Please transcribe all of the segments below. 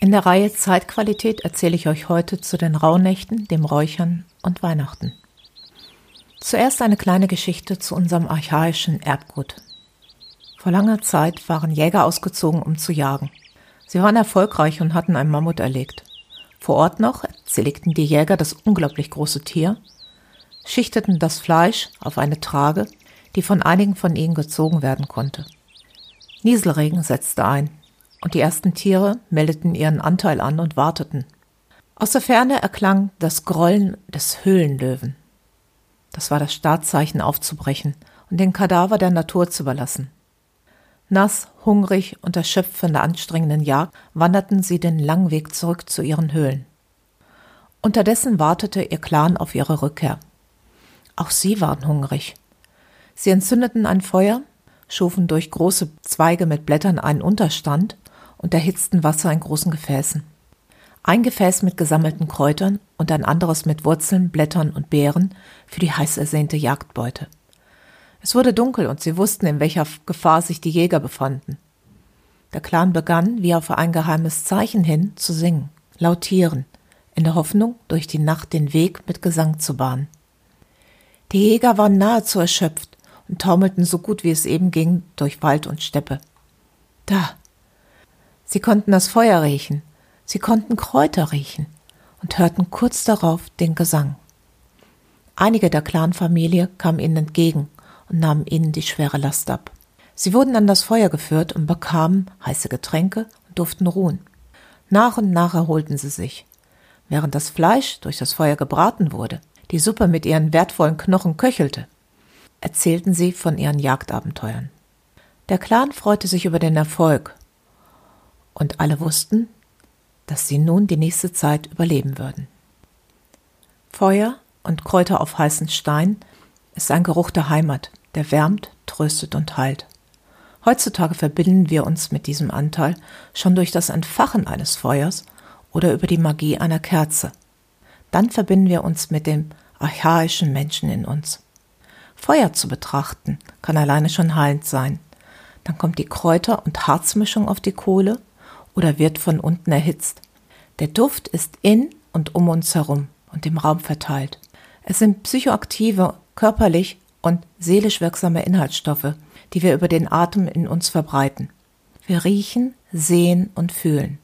In der Reihe Zeitqualität erzähle ich euch heute zu den Rauhnächten, dem Räuchern und Weihnachten. Zuerst eine kleine Geschichte zu unserem archaischen Erbgut. Vor langer Zeit waren Jäger ausgezogen, um zu jagen. Sie waren erfolgreich und hatten ein Mammut erlegt. Vor Ort noch zerlegten die Jäger das unglaublich große Tier, schichteten das Fleisch auf eine Trage, die von einigen von ihnen gezogen werden konnte. Nieselregen setzte ein und die ersten Tiere meldeten ihren Anteil an und warteten. Aus der Ferne erklang das Grollen des Höhlenlöwen. Das war das Startzeichen aufzubrechen und den Kadaver der Natur zu überlassen. Nass, hungrig und erschöpft von der anstrengenden Jagd wanderten sie den langen Weg zurück zu ihren Höhlen. Unterdessen wartete ihr Clan auf ihre Rückkehr. Auch sie waren hungrig. Sie entzündeten ein Feuer, schufen durch große Zweige mit Blättern einen Unterstand und erhitzten Wasser in großen Gefäßen. Ein Gefäß mit gesammelten Kräutern und ein anderes mit Wurzeln, Blättern und Beeren für die heiß ersehnte Jagdbeute. Es wurde dunkel und sie wussten, in welcher Gefahr sich die Jäger befanden. Der Clan begann, wie auf ein geheimes Zeichen hin, zu singen, lautieren, in der Hoffnung, durch die Nacht den Weg mit Gesang zu bahnen. Die Jäger waren nahezu erschöpft und taumelten so gut wie es eben ging durch Wald und Steppe. Da, Sie konnten das Feuer riechen, sie konnten Kräuter riechen und hörten kurz darauf den Gesang. Einige der Clanfamilie kamen ihnen entgegen und nahmen ihnen die schwere Last ab. Sie wurden an das Feuer geführt und bekamen heiße Getränke und durften ruhen. Nach und nach erholten sie sich. Während das Fleisch durch das Feuer gebraten wurde, die Suppe mit ihren wertvollen Knochen köchelte, erzählten sie von ihren Jagdabenteuern. Der Clan freute sich über den Erfolg und alle wussten, dass sie nun die nächste Zeit überleben würden. Feuer und Kräuter auf heißen Stein ist ein Geruch der Heimat, der wärmt, tröstet und heilt. Heutzutage verbinden wir uns mit diesem Anteil schon durch das Entfachen eines Feuers oder über die Magie einer Kerze. Dann verbinden wir uns mit dem archaischen Menschen in uns. Feuer zu betrachten kann alleine schon heilend sein. Dann kommt die Kräuter- und Harzmischung auf die Kohle oder wird von unten erhitzt. Der Duft ist in und um uns herum und im Raum verteilt. Es sind psychoaktive, körperlich und seelisch wirksame Inhaltsstoffe, die wir über den Atem in uns verbreiten. Wir riechen, sehen und fühlen.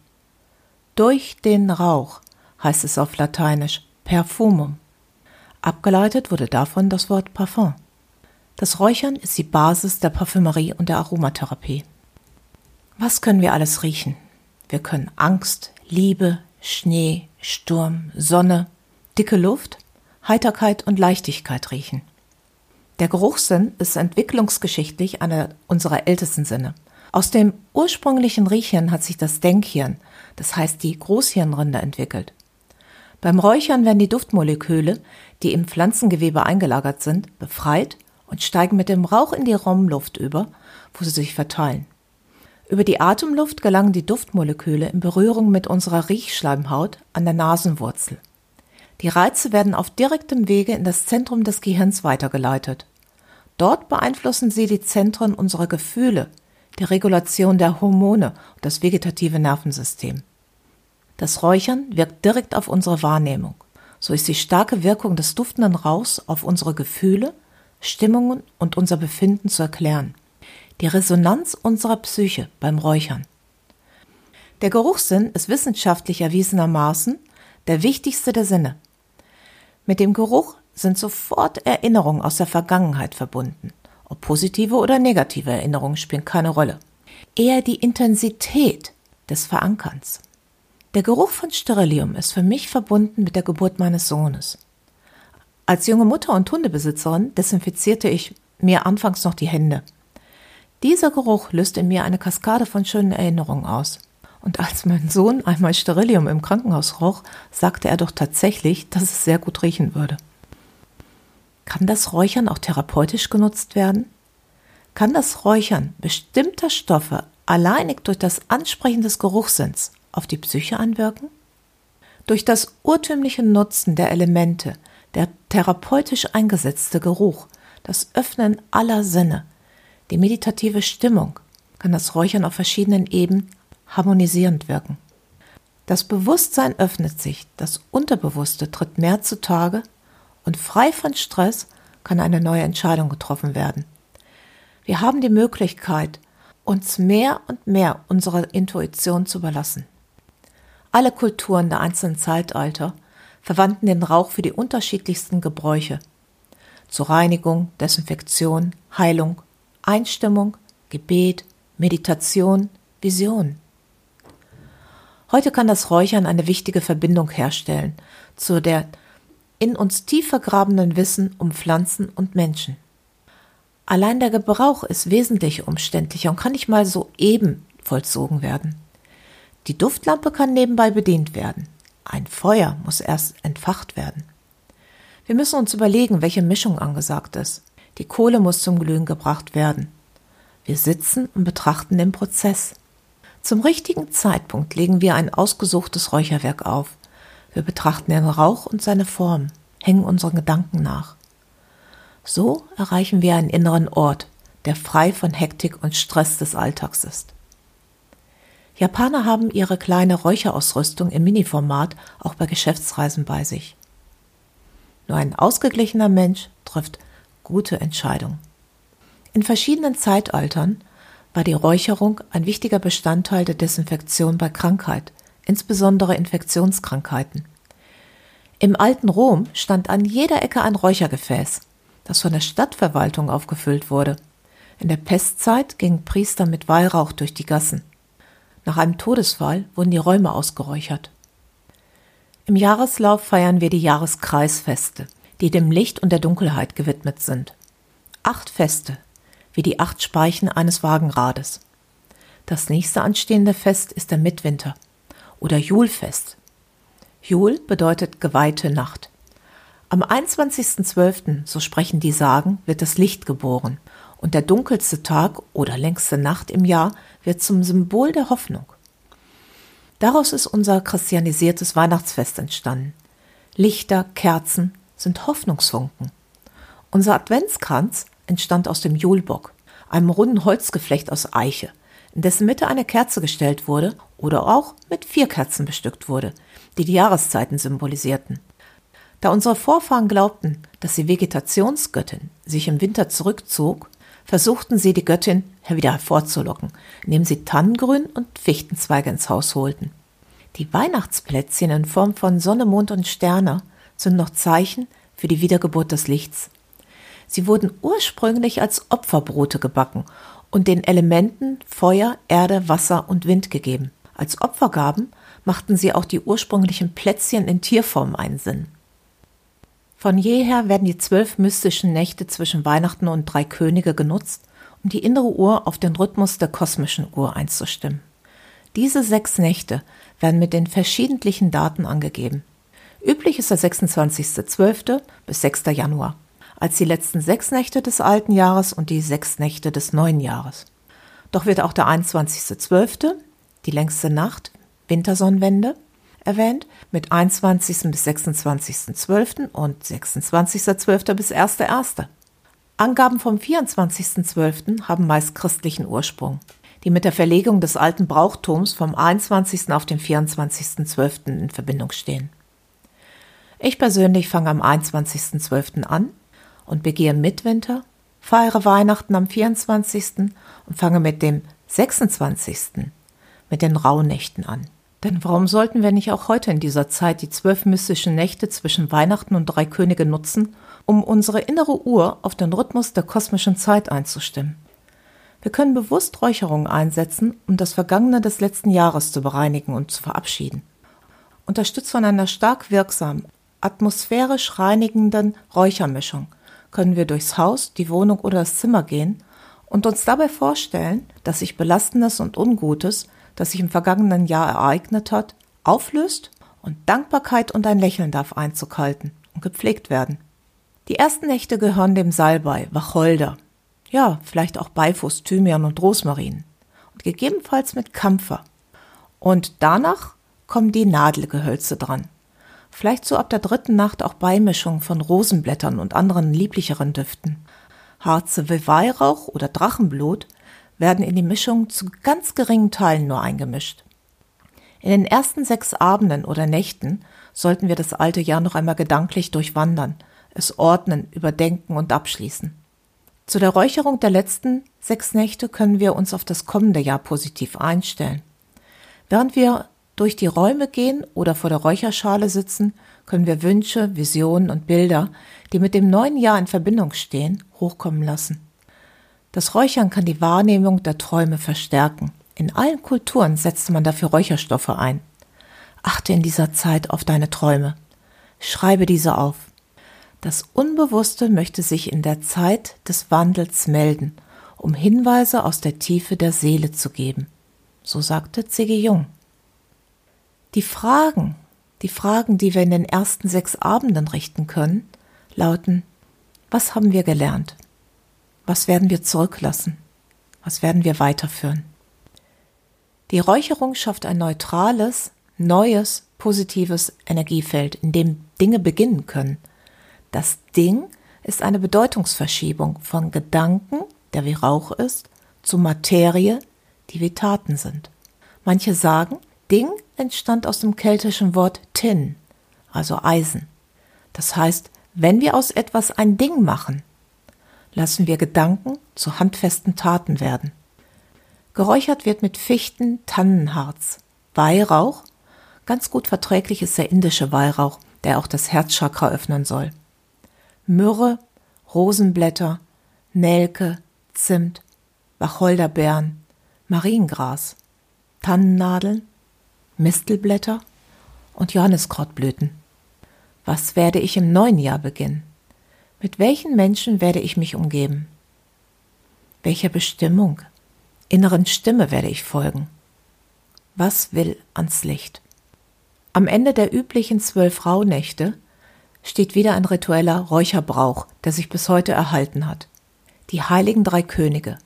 Durch den Rauch heißt es auf Lateinisch Perfumum. Abgeleitet wurde davon das Wort Parfum. Das Räuchern ist die Basis der Parfümerie und der Aromatherapie. Was können wir alles riechen? Wir können Angst, Liebe, Schnee, Sturm, Sonne, dicke Luft, Heiterkeit und Leichtigkeit riechen. Der Geruchssinn ist entwicklungsgeschichtlich einer unserer ältesten Sinne. Aus dem ursprünglichen Riechhirn hat sich das Denkhirn, das heißt die Großhirnrinde, entwickelt. Beim Räuchern werden die Duftmoleküle, die im Pflanzengewebe eingelagert sind, befreit und steigen mit dem Rauch in die Raumluft über, wo sie sich verteilen. Über die Atemluft gelangen die Duftmoleküle in Berührung mit unserer Riechschleimhaut an der Nasenwurzel. Die Reize werden auf direktem Wege in das Zentrum des Gehirns weitergeleitet. Dort beeinflussen sie die Zentren unserer Gefühle, die Regulation der Hormone und das vegetative Nervensystem. Das Räuchern wirkt direkt auf unsere Wahrnehmung. So ist die starke Wirkung des duftenden Rauchs auf unsere Gefühle, Stimmungen und unser Befinden zu erklären die Resonanz unserer Psyche beim Räuchern. Der Geruchssinn ist wissenschaftlich erwiesenermaßen der wichtigste der Sinne. Mit dem Geruch sind sofort Erinnerungen aus der Vergangenheit verbunden. Ob positive oder negative Erinnerungen spielen keine Rolle. Eher die Intensität des Verankerns. Der Geruch von Sterilium ist für mich verbunden mit der Geburt meines Sohnes. Als junge Mutter und Hundebesitzerin desinfizierte ich mir anfangs noch die Hände. Dieser Geruch löst in mir eine Kaskade von schönen Erinnerungen aus. Und als mein Sohn einmal Sterilium im Krankenhaus roch, sagte er doch tatsächlich, dass es sehr gut riechen würde. Kann das Räuchern auch therapeutisch genutzt werden? Kann das Räuchern bestimmter Stoffe alleinig durch das Ansprechen des Geruchssinns auf die Psyche anwirken? Durch das urtümliche Nutzen der Elemente, der therapeutisch eingesetzte Geruch, das Öffnen aller Sinne, die meditative Stimmung kann das Räuchern auf verschiedenen Ebenen harmonisierend wirken. Das Bewusstsein öffnet sich, das Unterbewusste tritt mehr zutage und frei von Stress kann eine neue Entscheidung getroffen werden. Wir haben die Möglichkeit, uns mehr und mehr unserer Intuition zu überlassen. Alle Kulturen der einzelnen Zeitalter verwandten den Rauch für die unterschiedlichsten Gebräuche. Zur Reinigung, Desinfektion, Heilung, Einstimmung, Gebet, Meditation, Vision. Heute kann das Räuchern eine wichtige Verbindung herstellen zu der in uns tief vergrabenen Wissen um Pflanzen und Menschen. Allein der Gebrauch ist wesentlich umständlicher und kann nicht mal so eben vollzogen werden. Die Duftlampe kann nebenbei bedient werden. Ein Feuer muss erst entfacht werden. Wir müssen uns überlegen, welche Mischung angesagt ist. Die Kohle muss zum Glühen gebracht werden. Wir sitzen und betrachten den Prozess. Zum richtigen Zeitpunkt legen wir ein ausgesuchtes Räucherwerk auf. Wir betrachten den Rauch und seine Form, hängen unseren Gedanken nach. So erreichen wir einen inneren Ort, der frei von Hektik und Stress des Alltags ist. Japaner haben ihre kleine Räucherausrüstung im Mini-Format auch bei Geschäftsreisen bei sich. Nur ein ausgeglichener Mensch trifft gute Entscheidungen. In verschiedenen Zeitaltern war die Räucherung ein wichtiger Bestandteil der Desinfektion bei Krankheit, insbesondere Infektionskrankheiten. Im alten Rom stand an jeder Ecke ein Räuchergefäß, das von der Stadtverwaltung aufgefüllt wurde. In der Pestzeit gingen Priester mit Weihrauch durch die Gassen. Nach einem Todesfall wurden die Räume ausgeräuchert. Im Jahreslauf feiern wir die Jahreskreisfeste, die dem Licht und der Dunkelheit gewidmet sind. Acht Feste, wie die acht Speichen eines Wagenrades. Das nächste anstehende Fest ist der Mitwinter oder Julfest. Jul bedeutet geweihte Nacht. Am 21.12., so sprechen die Sagen, wird das Licht geboren und der dunkelste Tag oder längste Nacht im Jahr wird zum Symbol der Hoffnung. Daraus ist unser christianisiertes Weihnachtsfest entstanden. Lichter, Kerzen sind Hoffnungsfunken. Unser Adventskranz entstand aus dem Julbock, einem runden Holzgeflecht aus Eiche, in dessen Mitte eine Kerze gestellt wurde oder auch mit vier Kerzen bestückt wurde, die die Jahreszeiten symbolisierten. Da unsere Vorfahren glaubten, dass die Vegetationsgöttin sich im Winter zurückzog, versuchten sie die Göttin wieder hervorzulocken, indem sie Tannengrün und Fichtenzweige ins Haus holten. Die Weihnachtsplätzchen in Form von Sonne, Mond und Sterne sind noch Zeichen für die Wiedergeburt des Lichts. Sie wurden ursprünglich als Opferbrote gebacken und den Elementen Feuer, Erde, Wasser und Wind gegeben. Als Opfergaben machten sie auch die ursprünglichen Plätzchen in Tierform einen Sinn. Von jeher werden die zwölf mystischen Nächte zwischen Weihnachten und drei Könige genutzt, um die innere Uhr auf den Rhythmus der kosmischen Uhr einzustimmen. Diese sechs Nächte werden mit den verschiedentlichen Daten angegeben. Üblich ist der 26.12. bis 6. Januar, als die letzten sechs Nächte des alten Jahres und die sechs Nächte des neuen Jahres. Doch wird auch der 21.12., die längste Nacht, Wintersonnenwende, erwähnt, mit 21. bis 26.12. und 26.12. bis 1.1. Angaben vom 24.12. haben meist christlichen Ursprung, die mit der Verlegung des alten Brauchtums vom 21. auf den 24.12. in Verbindung stehen. Ich persönlich fange am 21.12. an und begehe Mitwinter, feiere Weihnachten am 24. und fange mit dem 26. mit den Rauhnächten an. Denn warum sollten wir nicht auch heute in dieser Zeit die zwölf mystischen Nächte zwischen Weihnachten und drei Könige nutzen, um unsere innere Uhr auf den Rhythmus der kosmischen Zeit einzustimmen? Wir können bewusst Räucherungen einsetzen, um das Vergangene des letzten Jahres zu bereinigen und zu verabschieden. Unterstützt von einer stark wirksamen, atmosphärisch reinigenden Räuchermischung können wir durchs Haus, die Wohnung oder das Zimmer gehen und uns dabei vorstellen, dass sich Belastendes und Ungutes das sich im vergangenen Jahr ereignet hat, auflöst und Dankbarkeit und ein Lächeln darf Einzug halten und gepflegt werden. Die ersten Nächte gehören dem Salbei, Wacholder, ja, vielleicht auch Beifuß, Thymian und Rosmarin und gegebenenfalls mit Kampfer. Und danach kommen die Nadelgehölze dran. Vielleicht so ab der dritten Nacht auch Beimischung von Rosenblättern und anderen lieblicheren Düften. Harze wie Weihrauch oder Drachenblut werden in die Mischung zu ganz geringen Teilen nur eingemischt. In den ersten sechs Abenden oder Nächten sollten wir das alte Jahr noch einmal gedanklich durchwandern, es ordnen, überdenken und abschließen. Zu der Räucherung der letzten sechs Nächte können wir uns auf das kommende Jahr positiv einstellen. Während wir durch die Räume gehen oder vor der Räucherschale sitzen, können wir Wünsche, Visionen und Bilder, die mit dem neuen Jahr in Verbindung stehen, hochkommen lassen. Das Räuchern kann die Wahrnehmung der Träume verstärken. In allen Kulturen setzte man dafür Räucherstoffe ein. Achte in dieser Zeit auf deine Träume. Schreibe diese auf. Das Unbewusste möchte sich in der Zeit des Wandels melden, um Hinweise aus der Tiefe der Seele zu geben. So sagte C.G. Jung. Die Fragen, die Fragen, die wir in den ersten sechs Abenden richten können, lauten, was haben wir gelernt? Was werden wir zurücklassen? Was werden wir weiterführen? Die Räucherung schafft ein neutrales, neues, positives Energiefeld, in dem Dinge beginnen können – das Ding ist eine Bedeutungsverschiebung von Gedanken, der wie Rauch ist, zu Materie, die wie Taten sind. Manche sagen, Ding entstand aus dem keltischen Wort tin, also Eisen. Das heißt, wenn wir aus etwas ein Ding machen, lassen wir Gedanken zu handfesten Taten werden. Geräuchert wird mit Fichten, Tannenharz, Weihrauch, ganz gut verträglich ist der indische Weihrauch, der auch das Herzchakra öffnen soll. Myrrhe, Rosenblätter, Nelke, Zimt, Wacholderbeeren, Mariengras, Tannennadeln, Mistelblätter und Johanniskrautblüten. Was werde ich im neuen Jahr beginnen? Mit welchen Menschen werde ich mich umgeben? Welcher Bestimmung, inneren Stimme werde ich folgen? Was will ans Licht? Am Ende der üblichen zwölf Rauhnächte steht wieder ein ritueller Räucherbrauch, der sich bis heute erhalten hat. Die heiligen drei Könige,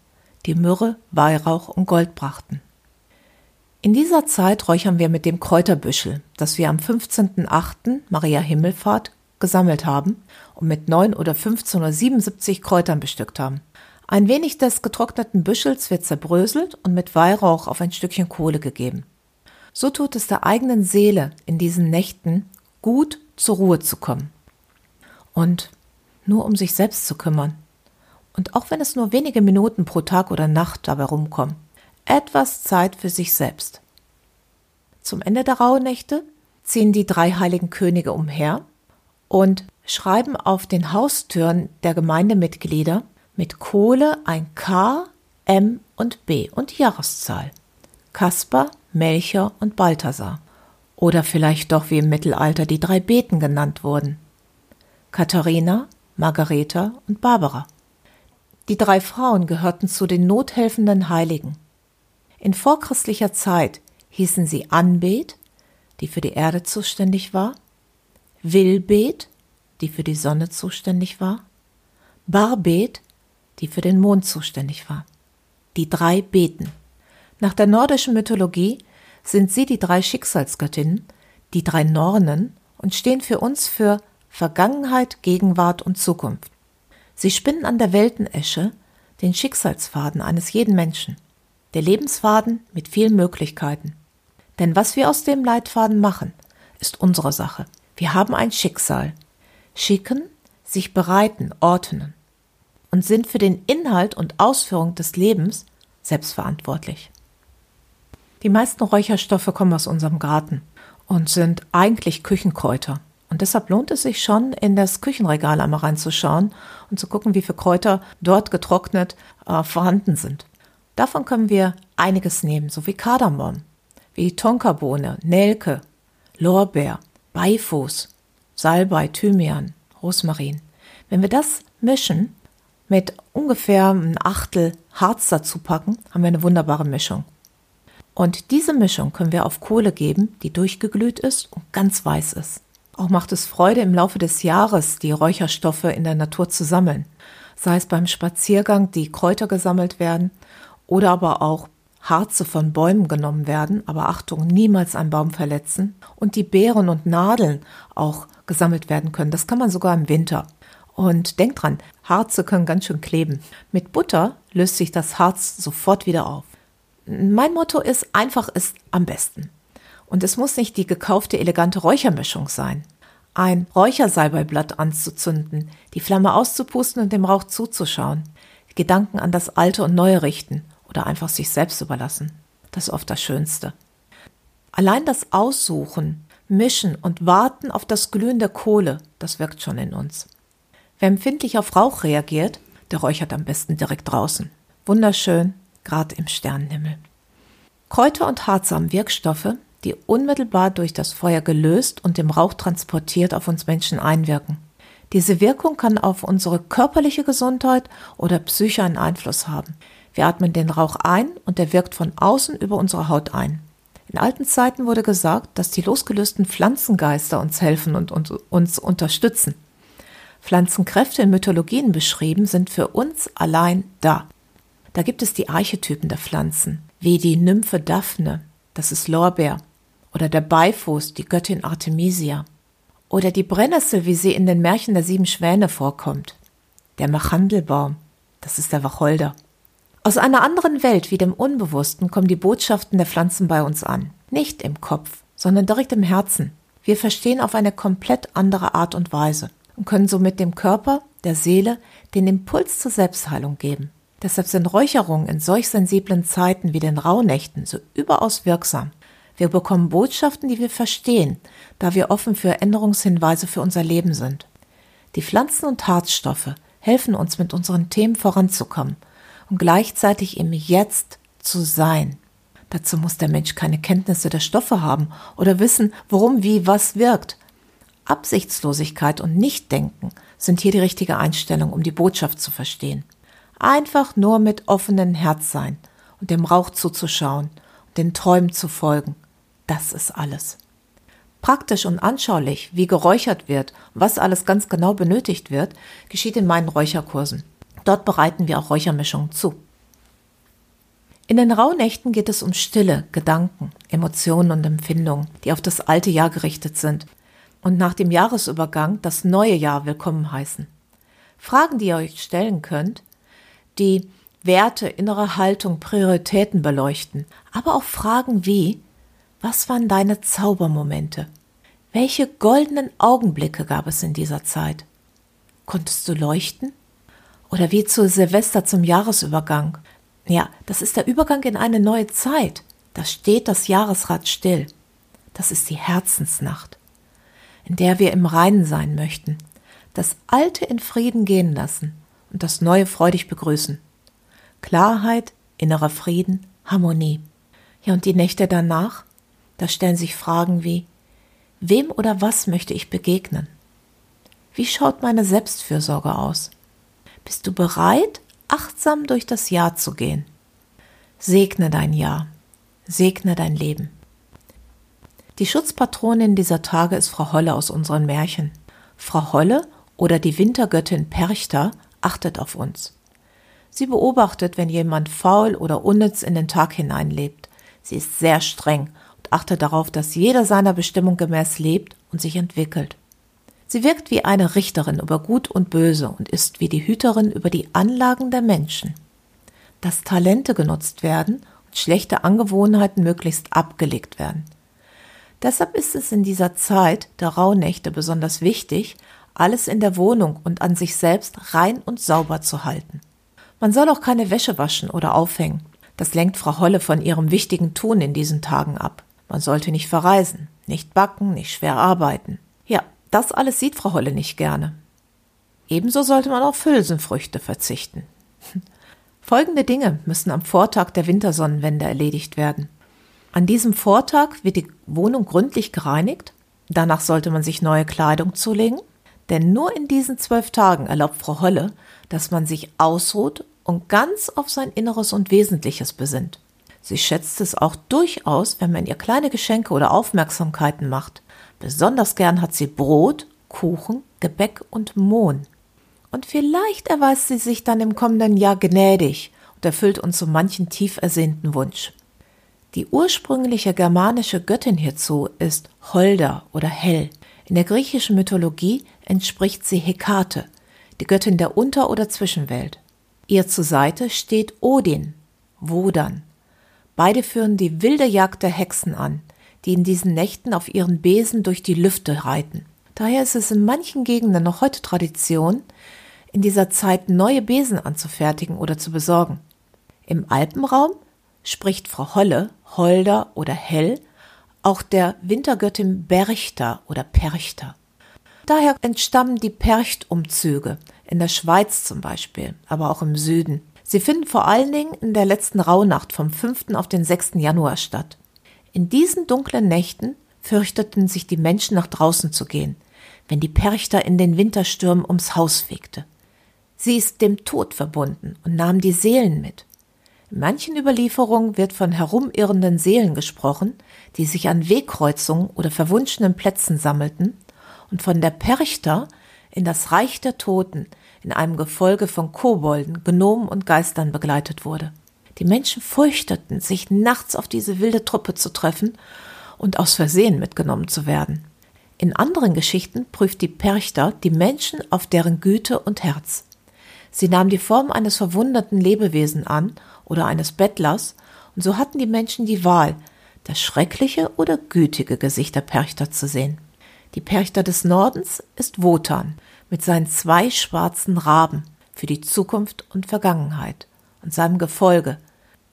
die Myrrhe, Weihrauch und Gold brachten. In dieser Zeit räuchern wir mit dem Kräuterbüschel, das wir am 15.8. Maria Himmelfahrt gesammelt haben und mit 9 oder 15 oder 77 Kräutern bestückt haben. Ein wenig des getrockneten Büschels wird zerbröselt und mit Weihrauch auf ein Stückchen Kohle gegeben. So tut es der eigenen Seele in diesen Nächten gut zur Ruhe zu kommen. Und nur um sich selbst zu kümmern. Und auch wenn es nur wenige Minuten pro Tag oder Nacht dabei rumkommen, etwas Zeit für sich selbst. Zum Ende der Rauhnächte ziehen die drei heiligen Könige umher und schreiben auf den Haustüren der Gemeindemitglieder mit Kohle ein K, M und B und Jahreszahl. Kaspar, Melcher und Balthasar. Oder vielleicht doch wie im Mittelalter die drei Beten genannt wurden. Katharina, Margareta und Barbara. Die drei Frauen gehörten zu den nothelfenden Heiligen. In vorchristlicher Zeit hießen sie Anbet, die für die Erde zuständig war, Wilbet, die für die Sonne zuständig war, Barbet, die für den Mond zuständig war. Die drei Beten. Nach der nordischen Mythologie sind sie die drei Schicksalsgöttinnen, die drei Nornen und stehen für uns für Vergangenheit, Gegenwart und Zukunft. Sie spinnen an der Weltenesche den Schicksalsfaden eines jeden Menschen, der Lebensfaden mit vielen Möglichkeiten. Denn was wir aus dem Leitfaden machen, ist unsere Sache. Wir haben ein Schicksal. Schicken, sich bereiten, ordnen und sind für den Inhalt und Ausführung des Lebens selbstverantwortlich. Die meisten Räucherstoffe kommen aus unserem Garten und sind eigentlich Küchenkräuter. Und deshalb lohnt es sich schon, in das Küchenregal einmal reinzuschauen und zu gucken, wie viele Kräuter dort getrocknet äh, vorhanden sind. Davon können wir einiges nehmen, so wie Kardamom, wie Tonkabohne, Nelke, Lorbeer, Beifuß, Salbei, Thymian, Rosmarin. Wenn wir das mischen, mit ungefähr ein Achtel Harz dazu packen, haben wir eine wunderbare Mischung. Und diese Mischung können wir auf Kohle geben, die durchgeglüht ist und ganz weiß ist. Auch macht es Freude, im Laufe des Jahres die Räucherstoffe in der Natur zu sammeln. Sei es beim Spaziergang, die Kräuter gesammelt werden oder aber auch Harze von Bäumen genommen werden, aber Achtung, niemals einen Baum verletzen und die Beeren und Nadeln auch gesammelt werden können. Das kann man sogar im Winter. Und denkt dran, Harze können ganz schön kleben. Mit Butter löst sich das Harz sofort wieder auf. Mein Motto ist, einfach ist am besten. Und es muss nicht die gekaufte elegante Räuchermischung sein. Ein Räuchersalbeiblatt anzuzünden, die Flamme auszupusten und dem Rauch zuzuschauen, Gedanken an das Alte und Neue richten oder einfach sich selbst überlassen. Das ist oft das Schönste. Allein das Aussuchen, Mischen und Warten auf das Glühen der Kohle, das wirkt schon in uns. Wer empfindlich auf Rauch reagiert, der räuchert am besten direkt draußen. Wunderschön, gerade im Sternenhimmel. Kräuter und Harze haben Wirkstoffe, die unmittelbar durch das Feuer gelöst und dem Rauch transportiert auf uns Menschen einwirken. Diese Wirkung kann auf unsere körperliche Gesundheit oder Psyche einen Einfluss haben. Wir atmen den Rauch ein und er wirkt von außen über unsere Haut ein. In alten Zeiten wurde gesagt, dass die losgelösten Pflanzengeister uns helfen und uns unterstützen. Pflanzenkräfte in Mythologien beschrieben sind für uns allein da. Da gibt es die Archetypen der Pflanzen, wie die Nymphe Daphne, das ist Lorbeer, oder der Beifuß, die Göttin Artemisia, oder die Brennnessel, wie sie in den Märchen der sieben Schwäne vorkommt, der Machandelbaum, das ist der Wacholder. Aus einer anderen Welt wie dem Unbewussten kommen die Botschaften der Pflanzen bei uns an. Nicht im Kopf, sondern direkt im Herzen. Wir verstehen auf eine komplett andere Art und Weise und können somit dem Körper, der Seele, den Impuls zur Selbstheilung geben. Deshalb sind Räucherungen in solch sensiblen Zeiten wie den Rauhnächten so überaus wirksam. Wir bekommen Botschaften, die wir verstehen, da wir offen für Änderungshinweise für unser Leben sind. Die Pflanzen und Harzstoffe helfen uns mit unseren Themen voranzukommen und gleichzeitig im Jetzt zu sein. Dazu muss der Mensch keine Kenntnisse der Stoffe haben oder wissen, worum wie was wirkt. Absichtslosigkeit und Nichtdenken sind hier die richtige Einstellung, um die Botschaft zu verstehen. Einfach nur mit offenem Herz sein und dem Rauch zuzuschauen und den Träumen zu folgen. Das ist alles. Praktisch und anschaulich, wie geräuchert wird, was alles ganz genau benötigt wird, geschieht in meinen Räucherkursen. Dort bereiten wir auch Räuchermischungen zu. In den Rauhnächten geht es um Stille, Gedanken, Emotionen und Empfindungen, die auf das alte Jahr gerichtet sind und nach dem Jahresübergang das neue Jahr willkommen heißen. Fragen, die ihr euch stellen könnt, die Werte, innere Haltung, Prioritäten beleuchten, aber auch Fragen wie, was waren deine Zaubermomente? Welche goldenen Augenblicke gab es in dieser Zeit? Konntest du leuchten? Oder wie zu Silvester zum Jahresübergang. Ja, das ist der Übergang in eine neue Zeit. Da steht das Jahresrad still. Das ist die Herzensnacht, in der wir im Reinen sein möchten, das Alte in Frieden gehen lassen und das Neue freudig begrüßen. Klarheit, innerer Frieden, Harmonie. Ja, und die Nächte danach? Da stellen sich Fragen wie, wem oder was möchte ich begegnen? Wie schaut meine Selbstfürsorge aus? Bist du bereit, achtsam durch das Jahr zu gehen? Segne dein Jahr, segne dein Leben. Die Schutzpatronin dieser Tage ist Frau Holle aus unseren Märchen. Frau Holle oder die Wintergöttin Perchta achtet auf uns. Sie beobachtet, wenn jemand faul oder unnütz in den Tag hineinlebt. Sie ist sehr streng und achtet darauf, dass jeder seiner Bestimmung gemäß lebt und sich entwickelt. Sie wirkt wie eine Richterin über Gut und Böse und ist wie die Hüterin über die Anlagen der Menschen. Dass Talente genutzt werden und schlechte Angewohnheiten möglichst abgelegt werden. Deshalb ist es in dieser Zeit der Rauhnächte besonders wichtig, alles in der Wohnung und an sich selbst rein und sauber zu halten. Man soll auch keine Wäsche waschen oder aufhängen. Das lenkt Frau Holle von ihrem wichtigen Tun in diesen Tagen ab. Man sollte nicht verreisen, nicht backen, nicht schwer arbeiten. Ja, das alles sieht Frau Holle nicht gerne. Ebenso sollte man auf Hülsenfrüchte verzichten. Folgende Dinge müssen am Vortag der Wintersonnenwende erledigt werden. An diesem Vortag wird die Wohnung gründlich gereinigt. Danach sollte man sich neue Kleidung zulegen. Denn nur in diesen zwölf Tagen erlaubt Frau Holle, dass man sich ausruht und ganz auf sein Inneres und Wesentliches besinnt. Sie schätzt es auch durchaus, wenn man ihr kleine Geschenke oder Aufmerksamkeiten macht. Besonders gern hat sie Brot, Kuchen, Gebäck und Mohn. Und vielleicht erweist sie sich dann im kommenden Jahr gnädig und erfüllt uns so manchen tief ersehnten Wunsch. Die ursprüngliche germanische Göttin hierzu ist Holder oder Hell. In der griechischen Mythologie entspricht sie Hekate, die Göttin der Unter- oder Zwischenwelt. Ihr zur Seite steht Odin, Wodan. Beide führen die wilde Jagd der Hexen an, die in diesen Nächten auf ihren Besen durch die Lüfte reiten. Daher ist es in manchen Gegenden noch heute Tradition, in dieser Zeit neue Besen anzufertigen oder zu besorgen. Im Alpenraum spricht Frau Holle, Holder oder Hell auch der Wintergöttin Berchter oder Perchter. Daher entstammen die Perchtumzüge, in der Schweiz zum Beispiel, aber auch im Süden. Sie finden vor allen Dingen in der letzten Rauhnacht vom 5. auf den 6. Januar statt. In diesen dunklen Nächten fürchteten sich die Menschen nach draußen zu gehen, wenn die Perchter in den Winterstürmen ums Haus fegte. Sie ist dem Tod verbunden und nahm die Seelen mit. In manchen Überlieferungen wird von herumirrenden Seelen gesprochen, die sich an Wegkreuzungen oder verwunschenen Plätzen sammelten, und von der Perchter in das Reich der Toten in einem Gefolge von Kobolden, Gnomen und Geistern begleitet wurde. Die Menschen fürchteten, sich nachts auf diese wilde Truppe zu treffen und aus Versehen mitgenommen zu werden. In anderen Geschichten prüft die Perchter die Menschen auf deren Güte und Herz. Sie nahm die Form eines verwunderten Lebewesen an oder eines Bettlers, und so hatten die Menschen die Wahl, das schreckliche oder gütige Gesicht der Perchter zu sehen. Die Perchter des Nordens ist Wotan mit seinen zwei schwarzen Raben für die Zukunft und Vergangenheit und seinem Gefolge,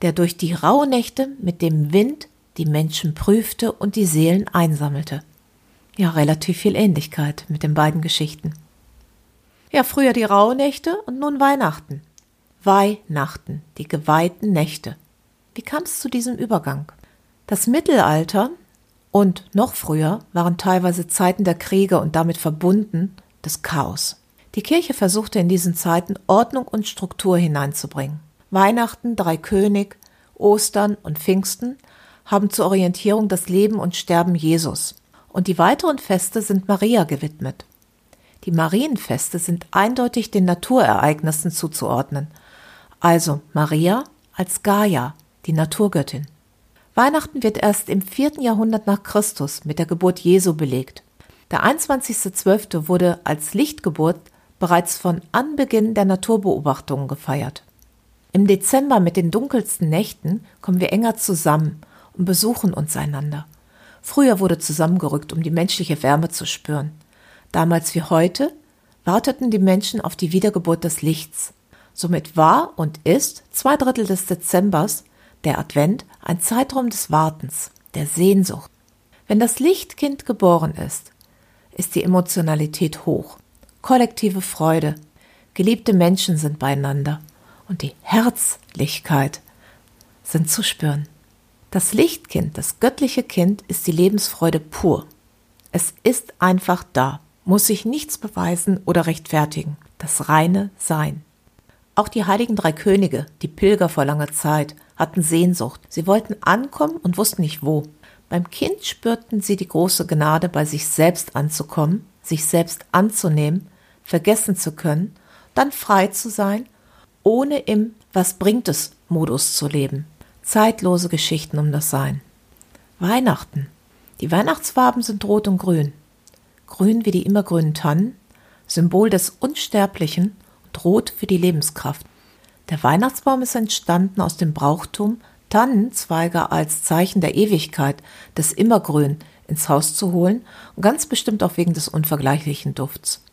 der durch die Rauhnächte mit dem Wind die Menschen prüfte und die Seelen einsammelte. Ja, relativ viel Ähnlichkeit mit den beiden Geschichten. Ja, früher die Rauhnächte und nun Weihnachten. Weihnachten, die geweihten Nächte. Wie kam es zu diesem Übergang? Das Mittelalter und noch früher waren teilweise Zeiten der Kriege und damit verbunden des Chaos. Die Kirche versuchte in diesen Zeiten Ordnung und Struktur hineinzubringen. Weihnachten, Dreikönig, Ostern und Pfingsten haben zur Orientierung das Leben und Sterben Jesus. Und die weiteren Feste sind Maria gewidmet. Die Marienfeste sind eindeutig den Naturereignissen zuzuordnen, also Maria als Gaia, die Naturgöttin. Weihnachten wird erst im vierten Jahrhundert nach Christus mit der Geburt Jesu belegt. Der 21.12. wurde als Lichtgeburt bereits von Anbeginn der Naturbeobachtungen gefeiert. Im Dezember mit den dunkelsten Nächten kommen wir enger zusammen und besuchen uns einander. Früher wurde zusammengerückt, um die menschliche Wärme zu spüren. Damals wie heute warteten die Menschen auf die Wiedergeburt des Lichts. Somit war und ist zwei Drittel des Dezembers, der Advent, ein Zeitraum des Wartens, der Sehnsucht. Wenn das Lichtkind geboren ist, ist die Emotionalität hoch. Kollektive Freude. Geliebte Menschen sind beieinander. Und die Herzlichkeit sind zu spüren. Das Lichtkind, das göttliche Kind, ist die Lebensfreude pur. Es ist einfach da, muss sich nichts beweisen oder rechtfertigen. Das reine Sein. Auch die heiligen drei Könige, die Pilger vor langer Zeit, hatten Sehnsucht. Sie wollten ankommen und wussten nicht wo. Beim Kind spürten sie die große Gnade, bei sich selbst anzukommen, sich selbst anzunehmen, vergessen zu können, dann frei zu sein, ohne im Was bringt es Modus zu leben. Zeitlose Geschichten um das Sein. Weihnachten. Die Weihnachtsfarben sind rot und grün. Grün wie die immergrünen Tannen, Symbol des Unsterblichen und rot für die Lebenskraft. Der Weihnachtsbaum ist entstanden aus dem Brauchtum, Tannenzweige als Zeichen der Ewigkeit, des Immergrün, ins Haus zu holen und ganz bestimmt auch wegen des unvergleichlichen Dufts.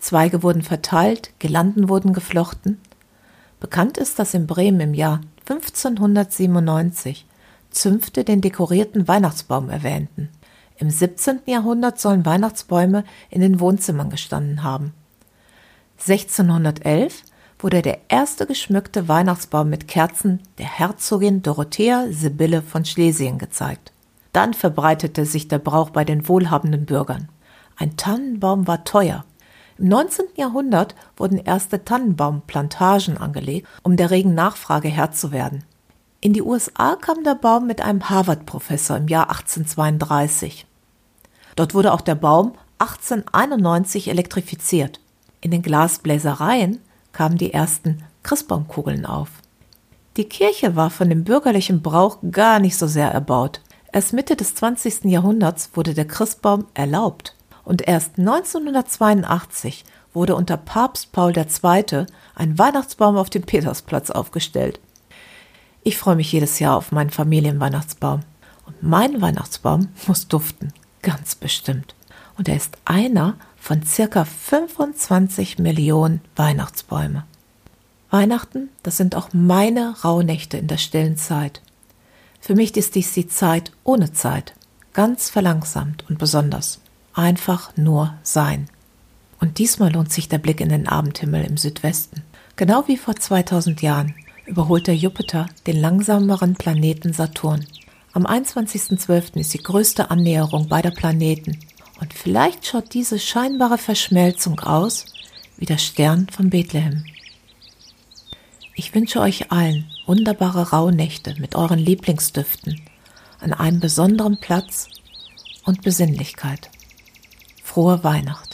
Zweige wurden verteilt, Girlanden wurden geflochten. Bekannt ist, dass in Bremen im Jahr 1597 Zünfte den dekorierten Weihnachtsbaum erwähnten. Im 17. Jahrhundert sollen Weihnachtsbäume in den Wohnzimmern gestanden haben. 1611 wurde der erste geschmückte Weihnachtsbaum mit Kerzen der Herzogin Dorothea Sibylle von Schlesien gezeigt. Dann verbreitete sich der Brauch bei den wohlhabenden Bürgern. Ein Tannenbaum war teuer. Im 19. Jahrhundert wurden erste Tannenbaumplantagen angelegt, um der regen Nachfrage Herr zu werden. In die USA kam der Baum mit einem Harvard-Professor im Jahr 1832. Dort wurde auch der Baum 1891 elektrifiziert. In den Glasbläsereien kamen die ersten Christbaumkugeln auf. Die Kirche war von dem bürgerlichen Brauch gar nicht so sehr erbaut. Erst Mitte des 20. Jahrhunderts wurde der Christbaum erlaubt und erst 1982 wurde unter Papst Paul II. ein Weihnachtsbaum auf dem Petersplatz aufgestellt. Ich freue mich jedes Jahr auf meinen Familienweihnachtsbaum Und mein Weihnachtsbaum muss duften, ganz bestimmt. Und er ist einer von circa 25 Millionen Weihnachtsbäume. Weihnachten, das sind auch meine Rauhnächte in der stillen Zeit. Für mich ist dies die Zeit ohne Zeit, ganz verlangsamt und besonders. Einfach nur sein. Und diesmal lohnt sich der Blick in den Abendhimmel im Südwesten. Genau wie vor 2000 Jahren überholt der Jupiter den langsameren Planeten Saturn. Am 21.12. ist die größte Annäherung beider Planeten. Und vielleicht schaut diese scheinbare Verschmelzung aus wie der Stern von Bethlehem. Ich wünsche euch allen wunderbare Rauhnächte mit euren Lieblingsdüften an einem besonderen Platz und Besinnlichkeit. Frohe Weihnacht.